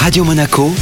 Radio Monaco,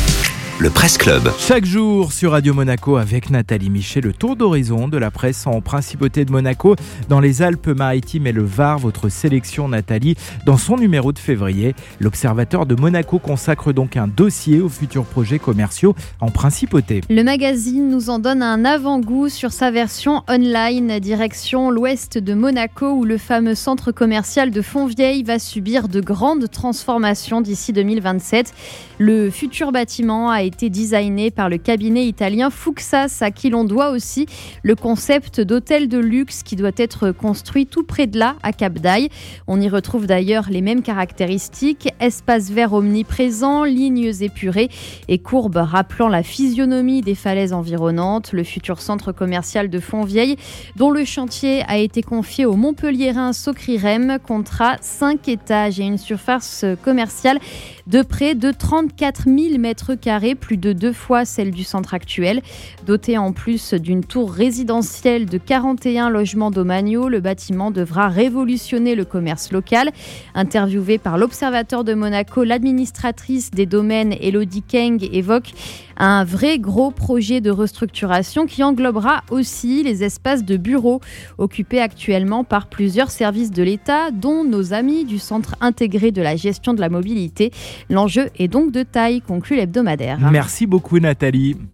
le Presse Club. Chaque jour sur Radio Monaco avec Nathalie Michet, le tour d'horizon de la presse en principauté de Monaco dans les Alpes-Maritimes et le Var. Votre sélection, Nathalie, dans son numéro de février. L'Observateur de Monaco consacre donc un dossier aux futurs projets commerciaux en principauté. Le magazine nous en donne un avant-goût sur sa version online, direction l'ouest de Monaco, où le fameux centre commercial de Fontvieille va subir de grandes transformations d'ici 2027. Le futur bâtiment a été designé par le cabinet italien Fuxas, à qui l'on doit aussi le concept d'hôtel de luxe qui doit être construit tout près de là, à Cap d'Aille. On y retrouve d'ailleurs les mêmes caractéristiques espace vert omniprésent, lignes épurées et courbes rappelant la physionomie des falaises environnantes. Le futur centre commercial de Fontvieille, dont le chantier a été confié au Montpellierin Socrirem, comptera 5 étages et une surface commerciale de près de 34 000 mètres plus de deux fois celle du centre actuel. Doté en plus d'une tour résidentielle de 41 logements domaniaux, le bâtiment devra révolutionner le commerce local. Interviewée par l'Observateur de Monaco, l'administratrice des domaines Elodie Keng évoque un vrai gros projet de restructuration qui englobera aussi les espaces de bureaux occupés actuellement par plusieurs services de l'État, dont nos amis du Centre intégré de la gestion de la mobilité. L'enjeu est donc de taille, conclut l'hebdomadaire. Merci beaucoup Nathalie.